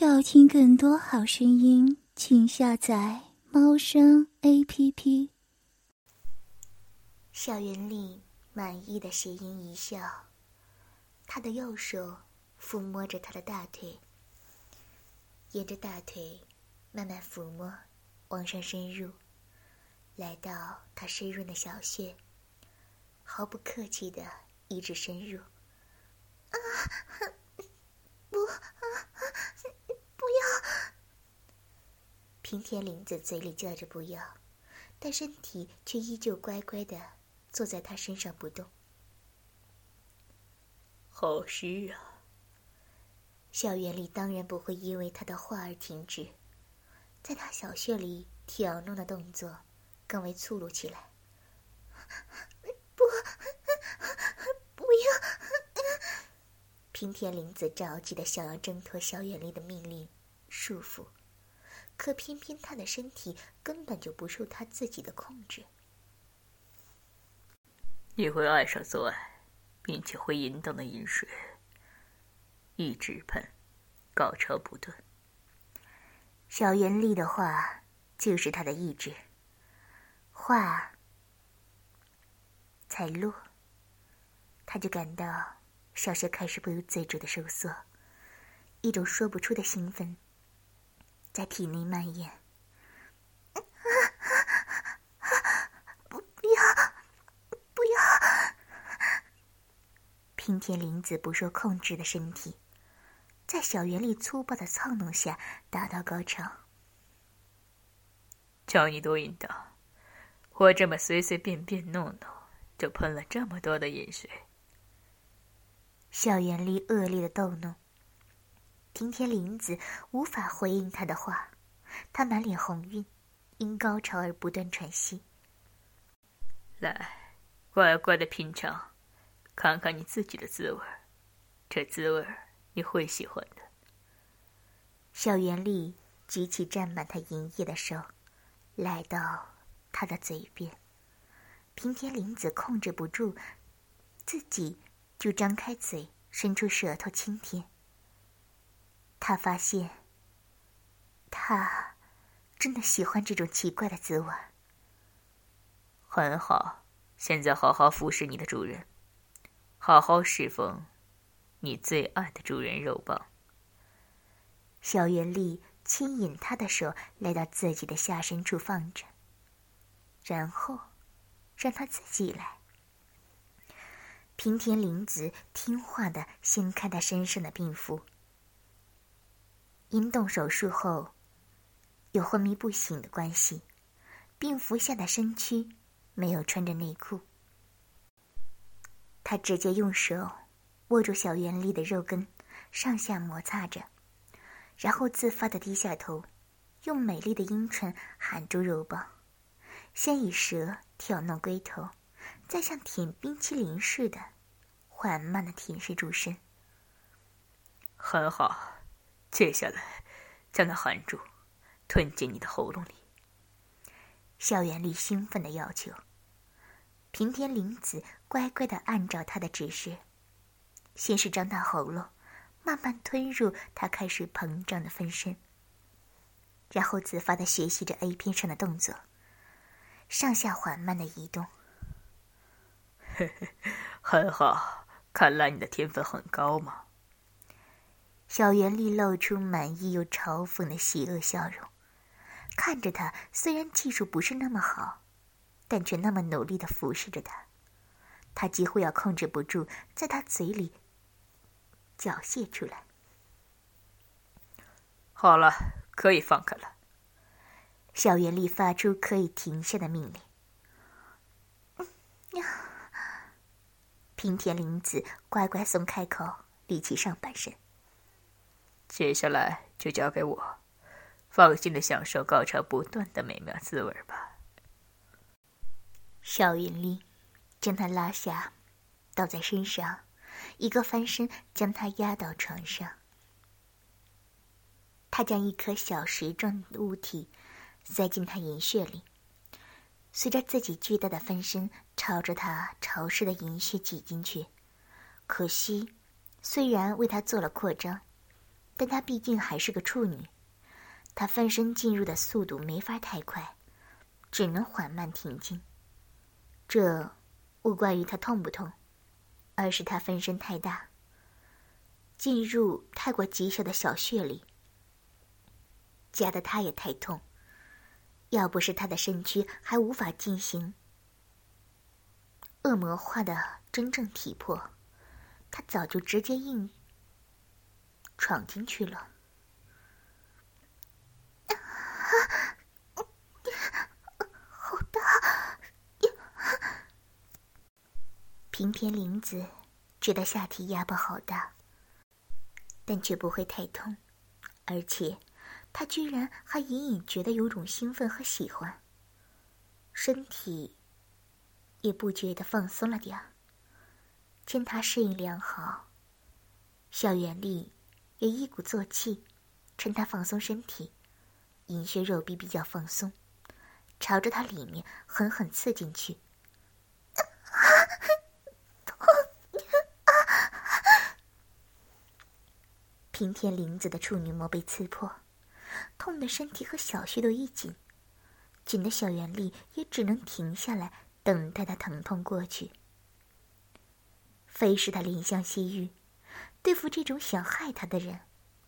要听更多好声音，请下载猫声 A P P。校园里满意的邪淫一笑，他的右手抚摸着他的大腿，沿着大腿慢慢抚摸，往上深入，来到他湿润的小穴，毫不客气的一直深入。啊，不，啊，不要！平田林子嘴里叫着不要，但身体却依旧乖乖的坐在他身上不动。好湿啊！校园里当然不会因为他的话而停止，在他小穴里挑弄的动作更为粗鲁起来。不，不要！平田林子着急的想要挣脱小远丽的命令束缚，可偏偏他的身体根本就不受他自己的控制。你会爱上做爱，并且会淫荡的饮水，一直喷，高潮不断。小袁丽的话就是他的意志。话才落，他就感到。小穴开始不由自主的收缩，一种说不出的兴奋在体内蔓延。不，不要，不要！平田林子不受控制的身体，在小圆里粗暴的操弄下达到高潮。叫你多淫荡，我这么随随便便弄弄，就喷了这么多的饮水。小园里恶劣的逗弄，平田林子无法回应他的话，他满脸红晕，因高潮而不断喘息。来，乖乖的品尝，看看你自己的滋味这滋味你会喜欢的。校园里举起沾满他银液的手，来到他的嘴边，平田林子控制不住自己。就张开嘴，伸出舌头亲舔。他发现，他真的喜欢这种奇怪的滋味。很好，现在好好服侍你的主人，好好侍奉你最爱的主人肉棒。小袁丽牵引他的手来到自己的下身处放着，然后让他自己来。平田林子听话的掀开他身上的病服。因动手术后，有昏迷不醒的关系，病服下的身躯没有穿着内裤。他直接用手握住小圆丽的肉根，上下摩擦着，然后自发的低下头，用美丽的阴唇含住肉棒，先以舌挑弄龟头。再像舔冰淇淋似的，缓慢的舔舐住身。很好，接下来将它含住，吞进你的喉咙里。校园里兴奋的要求。平田林子乖乖的按照他的指示，先是张大喉咙，慢慢吞入他开始膨胀的分身，然后自发的学习着 A 片上的动作，上下缓慢的移动。嘿嘿很好，看来你的天分很高嘛。小圆丽露出满意又嘲讽的邪恶笑容，看着他，虽然技术不是那么好，但却那么努力的服侍着他，他几乎要控制不住，在他嘴里缴械出来。好了，可以放开了。小圆丽发出可以停下的命令。呀。平田林子乖乖松开口，立起上半身。接下来就交给我，放心的享受高潮不断的美妙滋味吧。邵云丽将他拉下，倒在身上，一个翻身将他压到床上。他将一颗小石状物体塞进他银穴里。随着自己巨大的分身朝着他潮湿的银穴挤进去，可惜，虽然为他做了扩张，但她毕竟还是个处女，她翻身进入的速度没法太快，只能缓慢挺进。这无关于她痛不痛，而是她分身太大，进入太过极小的小穴里，夹得她也太痛。要不是她的身躯还无法进行恶魔化的真正体魄，她早就直接硬闯进去了。好大！平田玲子觉得下体压迫好大，但却不会太痛，而且她居然还隐隐觉得有种兴奋和喜欢，身体也不觉得放松了点儿。见她适应良好，小圆丽也一鼓作气，趁他放松身体，阴穴肉壁比较放松，朝着他里面狠狠刺进去。平田玲子的处女膜被刺破，痛的身体和小穴都一紧，紧的小袁丽也只能停下来等待他疼痛过去。非是他怜香惜玉，对付这种想害他的人，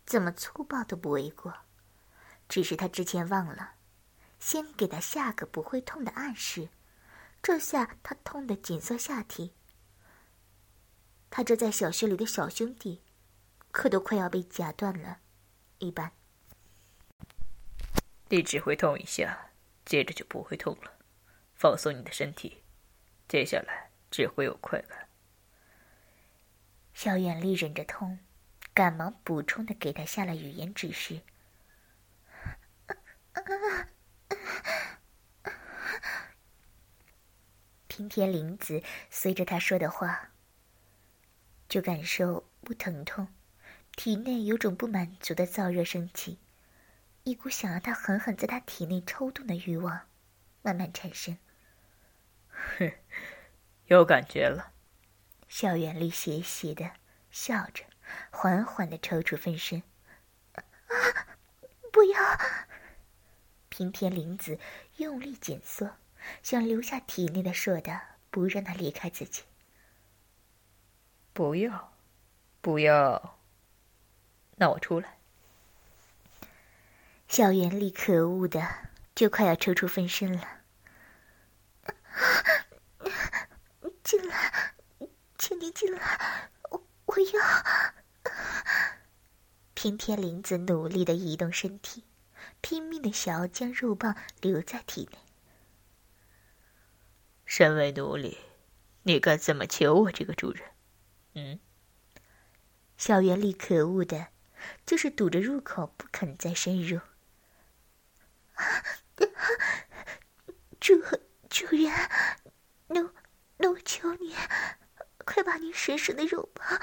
怎么粗暴都不为过。只是他之前忘了，先给他下个不会痛的暗示，这下他痛得紧缩下体。他这在小学里的小兄弟。可都快要被夹断了，一般。你只会痛一下，接着就不会痛了。放松你的身体，接下来只会有快感。小远丽忍着痛，赶忙补充的给他下了语言指示。平田玲子随着他说的话，就感受不疼痛。体内有种不满足的燥热升起，一股想要他狠狠在他体内抽动的欲望慢慢产生。哼，有感觉了。小袁丽邪邪的笑着，缓缓的抽出分身。啊！不要！平田玲子用力紧缩，想留下体内的硕大，不让他离开自己。不要，不要。那我出来。校园里可恶的，就快要抽出分身了。进来，请你进来，我我要。平田林子努力的移动身体，拼命的想要将肉棒留在体内。身为奴隶，你该怎么求我这个主人？嗯？小袁丽可恶的。就是堵着入口，不肯再深入。主主人，奴奴求你，快把你神圣的肉棒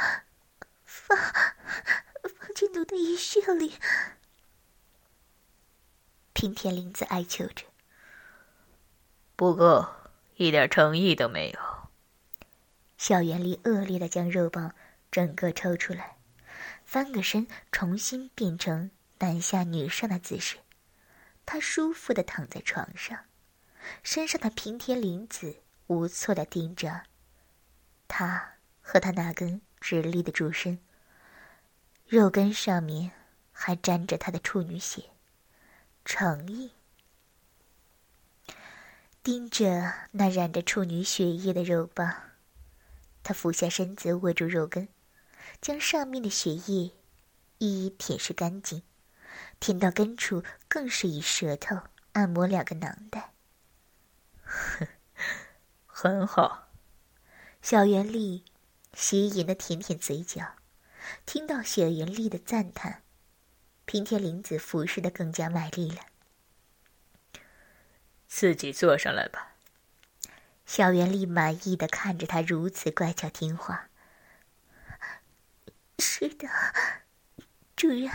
放放进奴的阴穴里。平田玲子哀求着。不够，一点诚意都没有。小圆里恶劣的将肉棒整个抽出来。翻个身，重新变成男下女上的姿势。他舒服的躺在床上，身上的平田玲子无措的盯着他和他那根直立的柱身，肉根上面还沾着他的处女血，诚意。盯着那染着处女血液的肉棒，他俯下身子握住肉根。将上面的血液一一舔舐干净，舔到根处，更是以舌头按摩两个囊袋。很好，小袁丽邪淫的舔舔嘴角，听到小袁丽的赞叹，平田玲子服侍的更加卖力了。自己坐上来吧。小袁丽满意的看着他如此乖巧听话。是的，主人。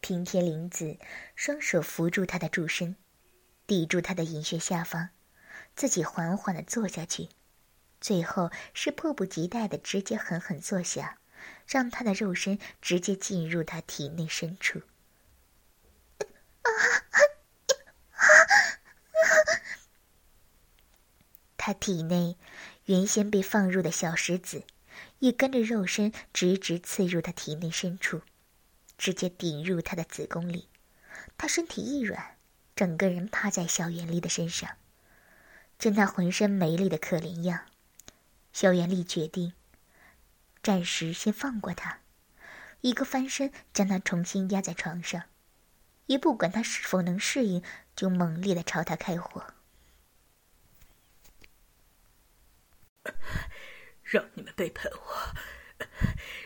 平田玲子双手扶住他的柱身，抵住他的隐穴下方，自己缓缓的坐下去，最后是迫不及待的直接狠狠坐下，让他的肉身直接进入他体内深处。他体内原先被放入的小石子，也跟着肉身直直刺入他体内深处，直接顶入他的子宫里。他身体一软，整个人趴在小袁丽的身上。见他浑身没力的可怜样，萧元丽决定暂时先放过他，一个翻身将他重新压在床上，也不管他是否能适应，就猛烈的朝他开火。让你们背叛我，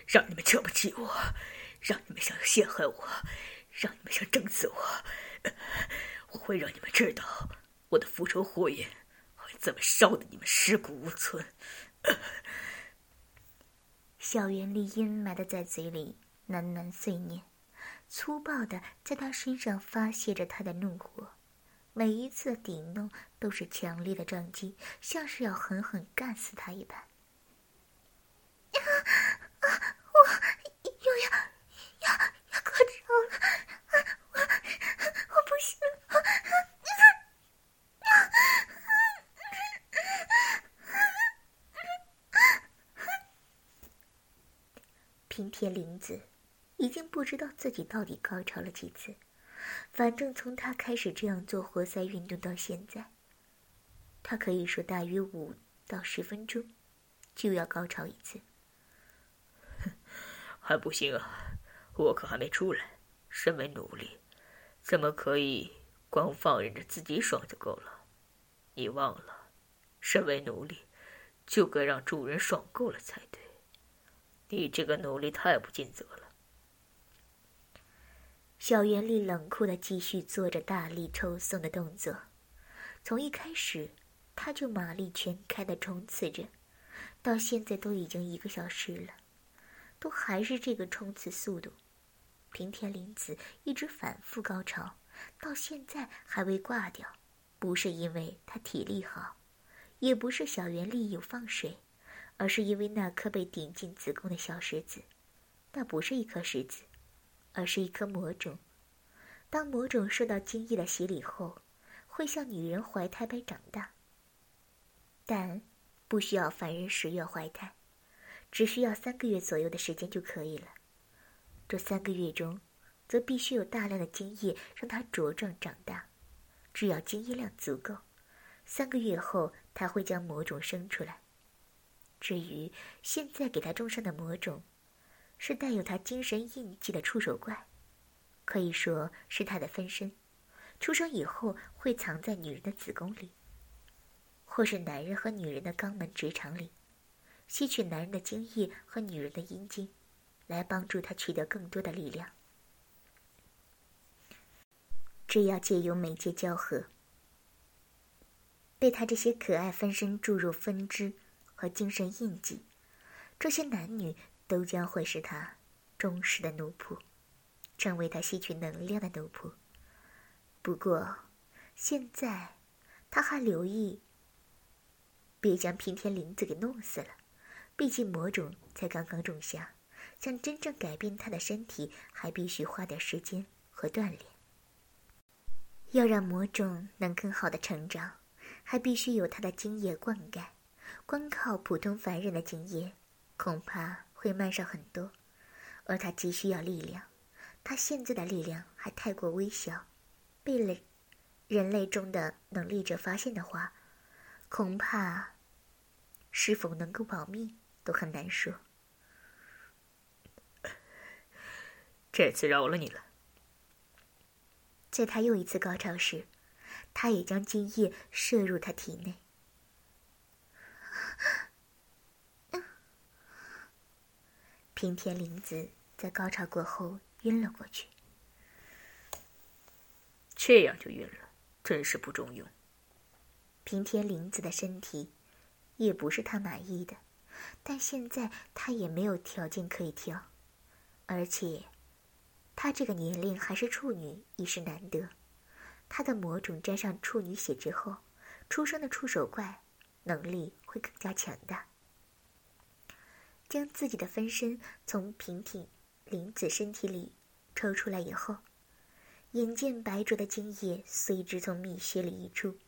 让你们瞧不起我，让你们想陷害我，让你们想整死我，我会让你们知道我的复仇火焰。怎么烧的你们尸骨无存？小袁丽阴霾的在嘴里喃喃碎念，粗暴的在他身上发泄着他的怒火，每一次的顶弄都是强烈的撞击，像是要狠狠干死他一般。我又要要要高潮了，我我不行了。平田林子已经不知道自己到底高潮了几次，反正从他开始这样做活塞运动到现在，他可以说大约五到十分钟就要高潮一次。还不行啊，我可还没出来。身为奴隶，怎么可以光放任着自己爽就够了？你忘了，身为奴隶，就该让主人爽够了才对。你这个奴隶太不尽责了。小袁丽冷酷的继续做着大力抽送的动作，从一开始他就马力全开的冲刺着，到现在都已经一个小时了，都还是这个冲刺速度。平田林子一直反复高潮，到现在还未挂掉，不是因为他体力好，也不是小袁丽有放水。而是因为那颗被顶进子宫的小石子，那不是一颗石子，而是一颗魔种。当魔种受到精液的洗礼后，会像女人怀胎般长大。但不需要凡人十月怀胎，只需要三个月左右的时间就可以了。这三个月中，则必须有大量的精液让它茁壮长大。只要精液量足够，三个月后，它会将魔种生出来。至于现在给他种上的魔种，是带有他精神印记的触手怪，可以说是他的分身。出生以后会藏在女人的子宫里，或是男人和女人的肛门直肠里，吸取男人的精液和女人的阴茎，来帮助他取得更多的力量。这要借由媒介交合，被他这些可爱分身注入分支。和精神印记，这些男女都将会是他忠实的奴仆，成为他吸取能量的奴仆。不过，现在他还留意，别将平田林子给弄死了。毕竟魔种才刚刚种下，想真正改变他的身体，还必须花点时间和锻炼。要让魔种能更好的成长，还必须有他的精液灌溉。光靠普通凡人的经验，恐怕会慢上很多。而他急需要力量，他现在的力量还太过微小，被人人类中的能力者发现的话，恐怕是否能够保命都很难说。这次饶了你了。在他又一次高潮时，他也将精液射入他体内。平田林子在高潮过后晕了过去。这样就晕了，真是不中用。平田林子的身体也不是他满意的，但现在他也没有条件可以挑，而且他这个年龄还是处女已是难得。他的魔种沾上处女血之后，出生的触手怪能力会更加强大。将自己的分身从平挺林子身体里抽出来以后，眼见白灼的精液随之从蜜穴里溢出，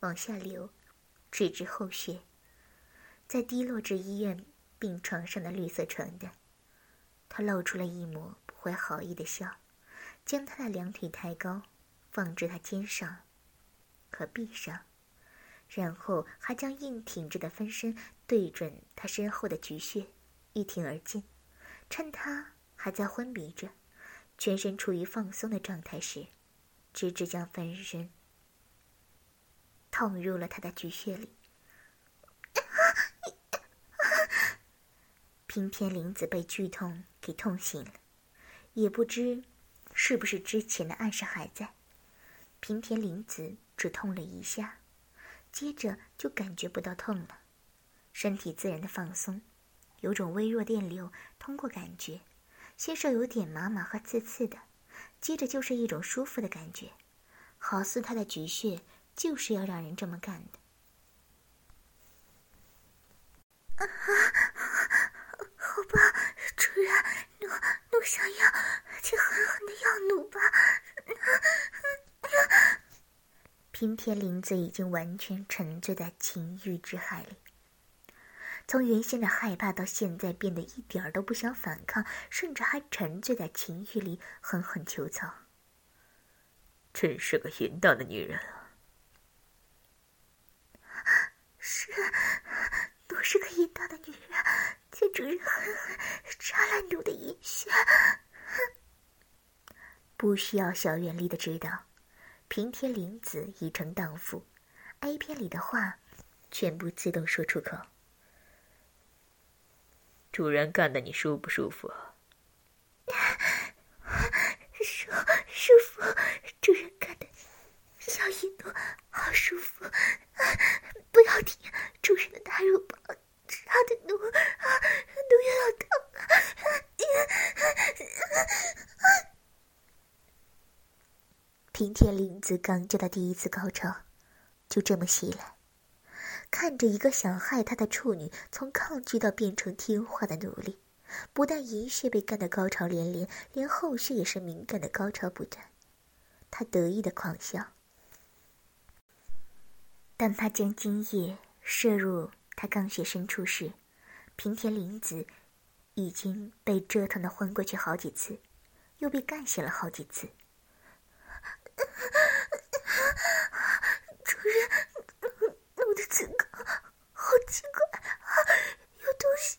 往下流，直至后穴，再滴落至医院病床上的绿色床单。他露出了一抹不怀好意的笑，将他的两腿抬高，放至他肩上和臂上，然后还将硬挺着的分身对准他身后的菊穴，一挺而进。趁他还在昏迷着，全身处于放松的状态时，直直将分身捅入了他的菊穴里。平田玲子被剧痛给痛醒了，也不知是不是之前的暗示还在。平田玲子只痛了一下，接着就感觉不到痛了，身体自然的放松，有种微弱电流通过感觉，先是有点麻麻和刺刺的，接着就是一种舒服的感觉，好似他的菊穴就是要让人这么干的。啊！好吧，主人，奴奴想要，就狠狠的要奴吧。平田林子已经完全沉醉在情欲之海里，从原先的害怕到现在变得一点儿都不想反抗，甚至还沉醉在情欲里狠狠求操。真是个淫荡的女人啊！是，奴是个淫荡的女人。见主人狠狠扎了奴的阴穴，不需要小原丽的指导，平田玲子已成荡妇，A 片里的话全部自动说出口。主人干的你舒不舒服？舒舒服，主人干的小一奴好舒服，不要停，主人的大肉棒。杀的奴啊，奴又要疼啊！平田林子刚接到第一次高潮，就这么袭来，看着一个想害他的处女从抗拒到变成听话的奴隶，不但一穴被干得高潮连连，连后续也是敏感的高潮不断，他得意的狂笑。当他将精液射入。他刚血深处时，平田林子已经被折腾的昏过去好几次，又被干醒了好几次。主人，我的子宫好奇怪啊，有东西。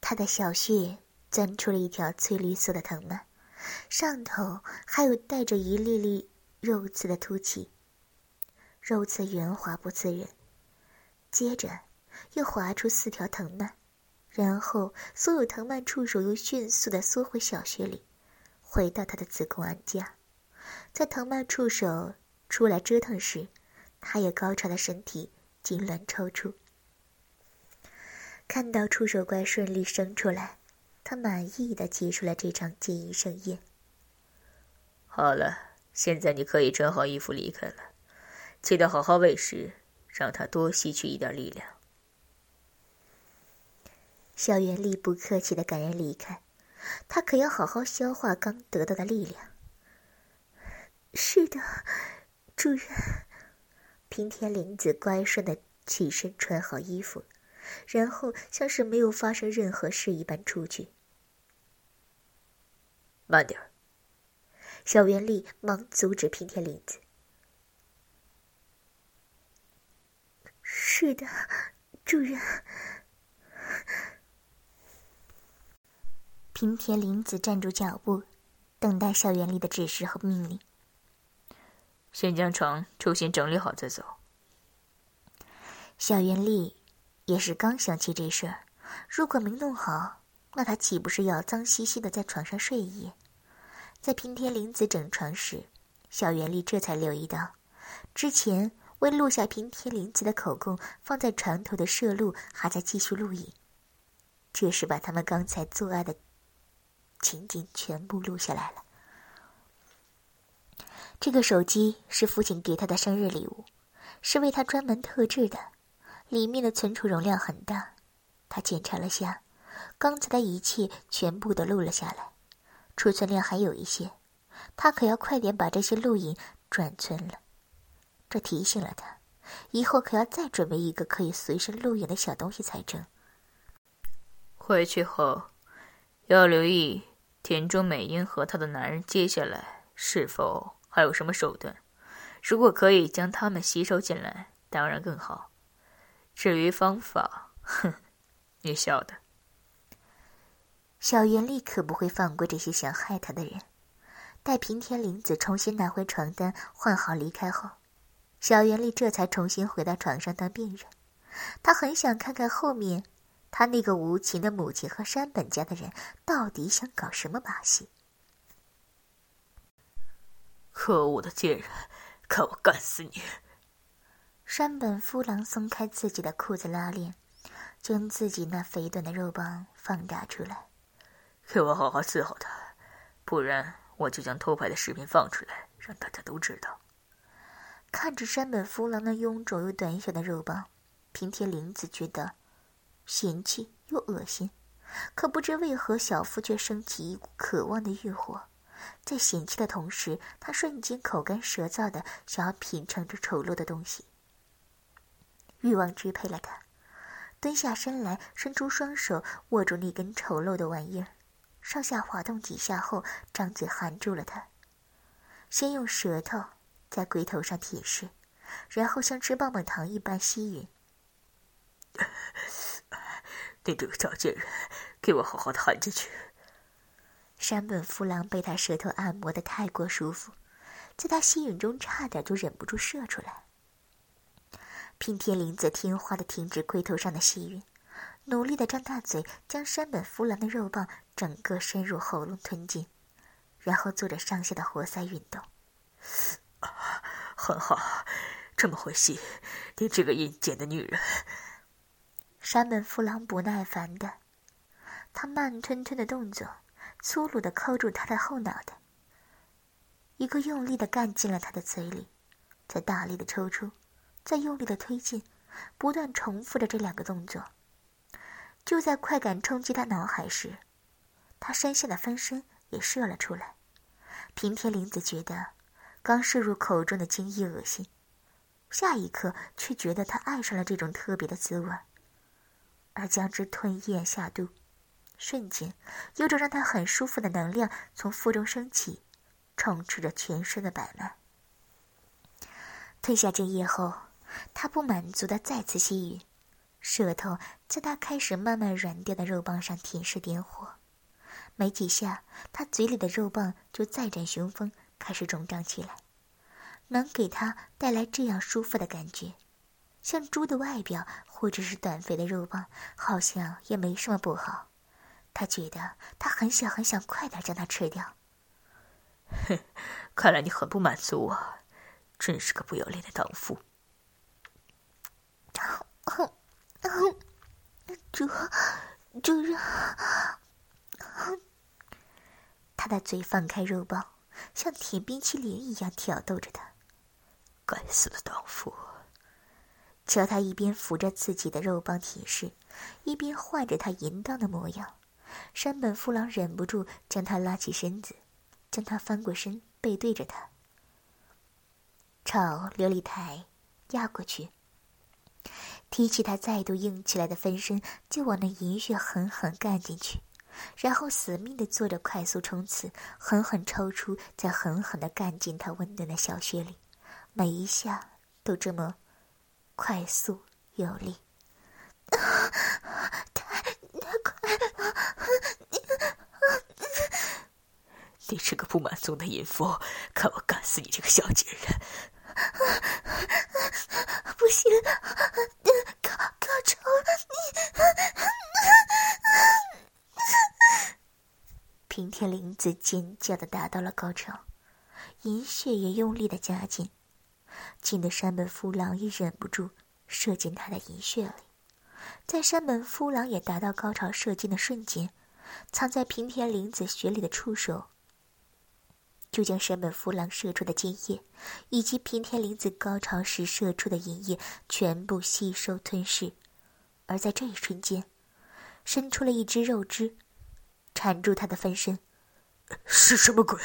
他的小穴钻出了一条翠绿色的藤蔓，上头还有带着一粒粒肉刺的凸起。肉刺圆滑不刺人，接着又划出四条藤蔓，然后所有藤蔓触手又迅速的缩回小穴里，回到他的子宫安家。在藤蔓触手出来折腾时，他也高潮的身体痉挛抽搐。看到触手怪顺利生出来，他满意的结束了这场结义盛宴。好了，现在你可以穿好衣服离开了。记得好好喂食，让他多吸取一点力量。小袁丽不客气的赶人离开，他可要好好消化刚得到的力量。是的，主人。平田玲子乖顺的起身穿好衣服，然后像是没有发生任何事一般出去。慢点儿。小袁丽忙阻止平田玲子。是的，主人。平田林子站住脚步，等待小园里的指示和命令。先将床重新整理好再走。小袁丽也是刚想起这事儿，如果没弄好，那她岂不是要脏兮兮的在床上睡一夜？在平田林子整床时，小袁丽这才留意到，之前。为录下平田林子的口供，放在床头的摄录还在继续录影。这是把他们刚才做爱的情景全部录下来了。这个手机是父亲给他的生日礼物，是为他专门特制的，里面的存储容量很大。他检查了下，刚才的一切全部都录了下来，储存量还有一些，他可要快点把这些录影转存了。这提醒了他，以后可要再准备一个可以随身录影的小东西才成。回去后，要留意田中美英和她的男人接下来是否还有什么手段。如果可以将他们吸收进来，当然更好。至于方法，哼，你晓得。小袁立可不会放过这些想害他的人。待平田玲子重新拿回床单、换好离开后，小袁立这才重新回到床上当病人。他很想看看后面。他那个无情的母亲和山本家的人到底想搞什么把戏？可恶的贱人，看我干死你！山本夫郎松开自己的裤子拉链，将自己那肥短的肉棒放大出来。给我好好伺候他，不然我就将偷拍的视频放出来，让大家都知道。看着山本夫郎那臃肿又短小的肉棒，平田玲子觉得。嫌弃又恶心，可不知为何，小腹却升起一股渴望的欲火。在嫌弃的同时，他瞬间口干舌燥的想要品尝这丑陋的东西。欲望支配了他，蹲下身来，伸出双手握住那根丑陋的玩意儿，上下滑动几下后，张嘴含住了它。先用舌头在龟头上舔舐，然后像吃棒棒糖一般吸吮。你这个小贱人，给我好好的含进去。山本夫郎被他舌头按摩的太过舒服，在他吸吮中差点就忍不住射出来。平田林子听话的停止龟头上的吸吮，努力的张大嘴将山本夫郎的肉棒整个伸入喉咙吞进，然后做着上下的活塞运动。很好，这么会吸，你这个阴间的女人。山本夫郎不耐烦的，他慢吞吞的动作，粗鲁的扣住他的后脑袋，一个用力的干进了他的嘴里，再大力的抽出，再用力的推进，不断重复着这两个动作。就在快感冲击他脑海时，他身下的分身也射了出来。平田玲子觉得刚射入口中的精液恶心，下一刻却觉得他爱上了这种特别的滋味。而将之吞咽下肚，瞬间，有种让他很舒服的能量从腹中升起，充斥着全身的百脉。吞下精液后，他不满足的再次吸吮，舌头在他开始慢慢软掉的肉棒上舔舐点火。没几下，他嘴里的肉棒就再展雄风，开始肿胀起来。能给他带来这样舒服的感觉。像猪的外表，或者是短肥的肉棒，好像也没什么不好。他觉得他很想很想快点将它吃掉。哼，看来你很不满足啊，真是个不要脸的荡妇。主，主人，他的嘴放开肉棒，像舔冰淇淋一样挑逗着他。该死的荡妇！瞧他一边扶着自己的肉棒体式，一边换着他淫荡的模样，山本夫郎忍不住将他拉起身子，将他翻过身，背对着他，朝琉璃台压过去，提起他再度硬起来的分身，就往那银穴狠狠干进去，然后死命的做着快速冲刺，狠狠抽出，再狠狠的干进他温暖的小穴里，每一下都这么。快速有力，太太快了！你是个不满足的淫妇，看我干死你这个小贱人！不行，高高潮！你，平田玲子尖叫的达到了高潮，银血也用力的加紧。惊得山本夫郎也忍不住射进他的银穴里，在山本夫郎也达到高潮射精的瞬间，藏在平田绫子穴里的触手就将山本夫郎射出的精液，以及平田绫子高潮时射出的银液全部吸收吞噬。而在这一瞬间，伸出了一只肉枝，缠住他的分身。是什么鬼？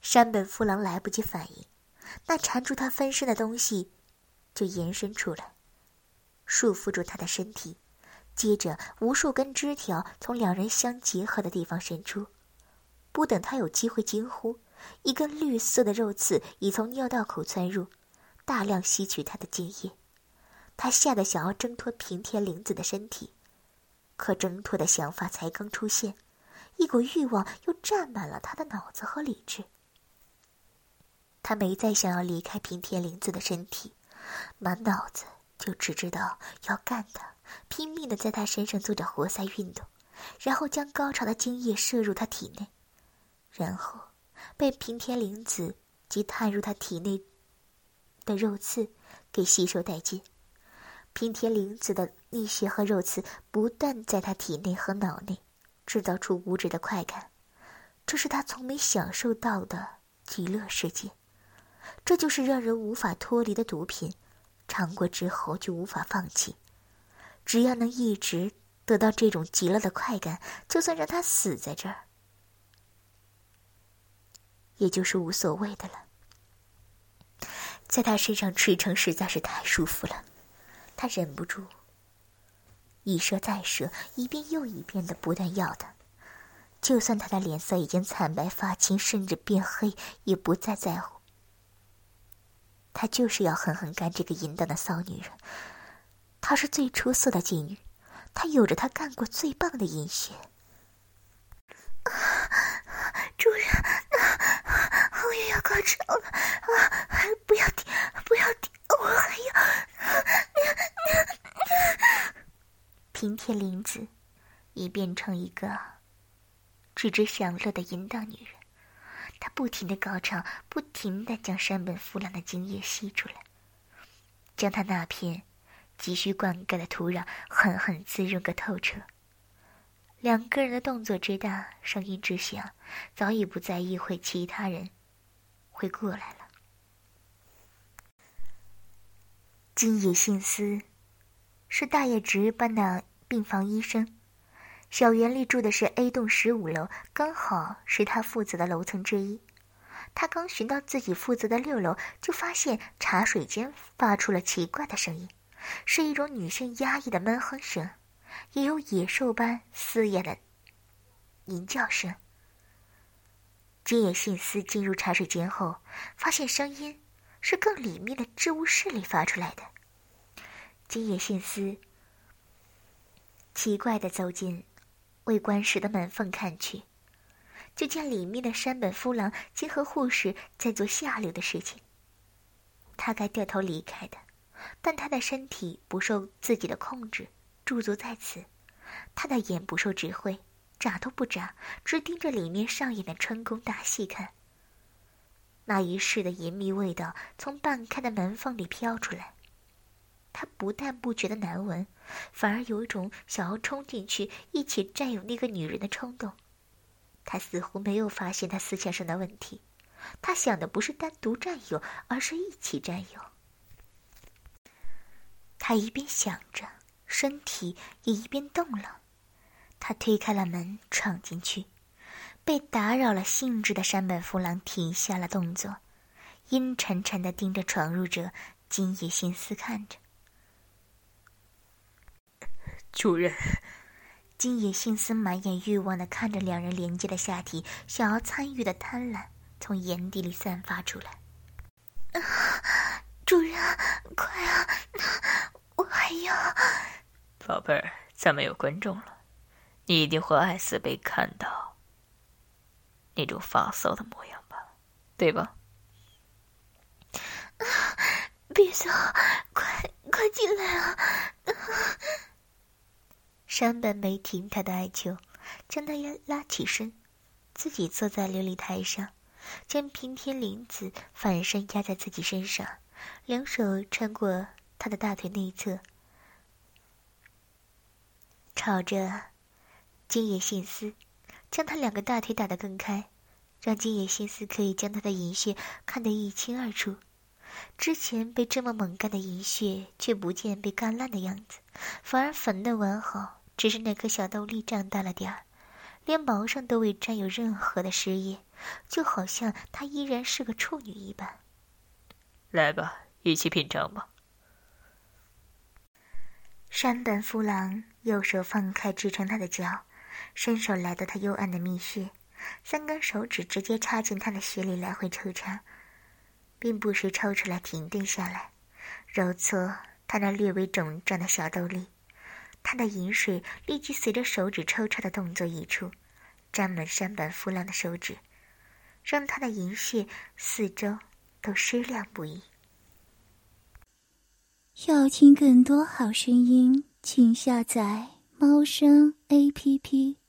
山本夫郎来不及反应，那缠住他分身的东西就延伸出来，束缚住他的身体。接着，无数根枝条从两人相结合的地方伸出。不等他有机会惊呼，一根绿色的肉刺已从尿道口钻入，大量吸取他的精液。他吓得想要挣脱平田绫子的身体，可挣脱的想法才刚出现，一股欲望又占满了他的脑子和理智。他没再想要离开平田绫子的身体，满脑子就只知道要干他。拼命的在他身上做着活塞运动，然后将高潮的精液射入他体内，然后被平田绫子及探入他体内的肉刺给吸收殆尽。平田绫子的逆血和肉刺不断在他体内和脑内制造出无止的快感，这是他从没享受到的极乐世界。这就是让人无法脱离的毒品，尝过之后就无法放弃。只要能一直得到这种极乐的快感，就算让他死在这儿，也就是无所谓的了。在他身上驰骋实在是太舒服了，他忍不住一射再射，一遍又一遍的不断要他。就算他的脸色已经惨白发青，甚至变黑，也不再在乎。他就是要狠狠干这个淫荡的骚女人。她是最出色的妓女，她有着她干过最棒的阴血。主人，我也要高潮了啊！不要停，不要停，我还要。平田绫子已变成一个只知享乐的淫荡女人，他不停的高潮，不停的将山本夫郎的精液吸出来，将他那片。急需灌溉的土壤狠狠滋润个透彻。两个人的动作之大，声音之响，早已不再意会其他人会过来了。金野信司是大爷值班的病房医生，小园里住的是 A 栋十五楼，刚好是他负责的楼层之一。他刚寻到自己负责的六楼，就发现茶水间发出了奇怪的声音。是一种女性压抑的闷哼声，也有野兽般嘶哑的吟叫声。金野信司进入茶水间后，发现声音是更里面的置物室里发出来的。金野信司奇怪的走进未关时的门缝看去，就见里面的山本夫郎竟和护士在做下流的事情。他该掉头离开的。但他的身体不受自己的控制，驻足在此。他的眼不受指挥，眨都不眨，只盯着里面上演的春宫大戏看。那一世的淫靡味道从半开的门缝里飘出来，他不但不觉得难闻，反而有一种想要冲进去一起占有那个女人的冲动。他似乎没有发现他思想上的问题，他想的不是单独占有，而是一起占有。他一边想着，身体也一边动了。他推开了门，闯进去，被打扰了兴致的山本夫郎停下了动作，阴沉沉的盯着闯入者金野心思看着。主人，金野心思满眼欲望的看着两人连接的下体，想要参与的贪婪从眼底里散发出来。主人，快啊！我还要，宝贝儿，咱们有观众了，你一定会爱死被看到那种发骚的模样吧，对吧？啊别走，快快进来啊啊！山本没听他的哀求，将他压拉起身，自己坐在琉璃台上，将平田绫子反身压在自己身上，两手穿过。他的大腿内侧，朝着金野信司，将他两个大腿打得更开，让金野信司可以将他的银穴看得一清二楚。之前被这么猛干的银穴，却不见被干烂的样子，反而粉嫩完好。只是那颗小豆粒长大了点儿，连毛上都未沾有任何的湿液，就好像她依然是个处女一般。来吧，一起品尝吧。山本夫郎右手放开支撑他的脚，伸手来到他幽暗的密室，三根手指直接插进他的穴里来回抽插。并不时抽出来，停顿下来，揉搓他那略微肿胀的小豆粒。他的银水立即随着手指抽插的动作溢出，沾满山本夫郎的手指，让他的银屑四周都湿亮不已。要听更多好声音，请下载猫声 A P P。